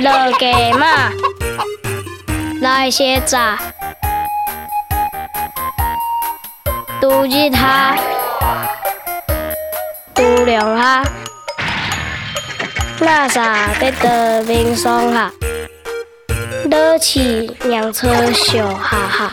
落鸡嘛，来些炸，嘟一下，嘟两哈，那啥得得冰霜哈，热气让车小哈哈。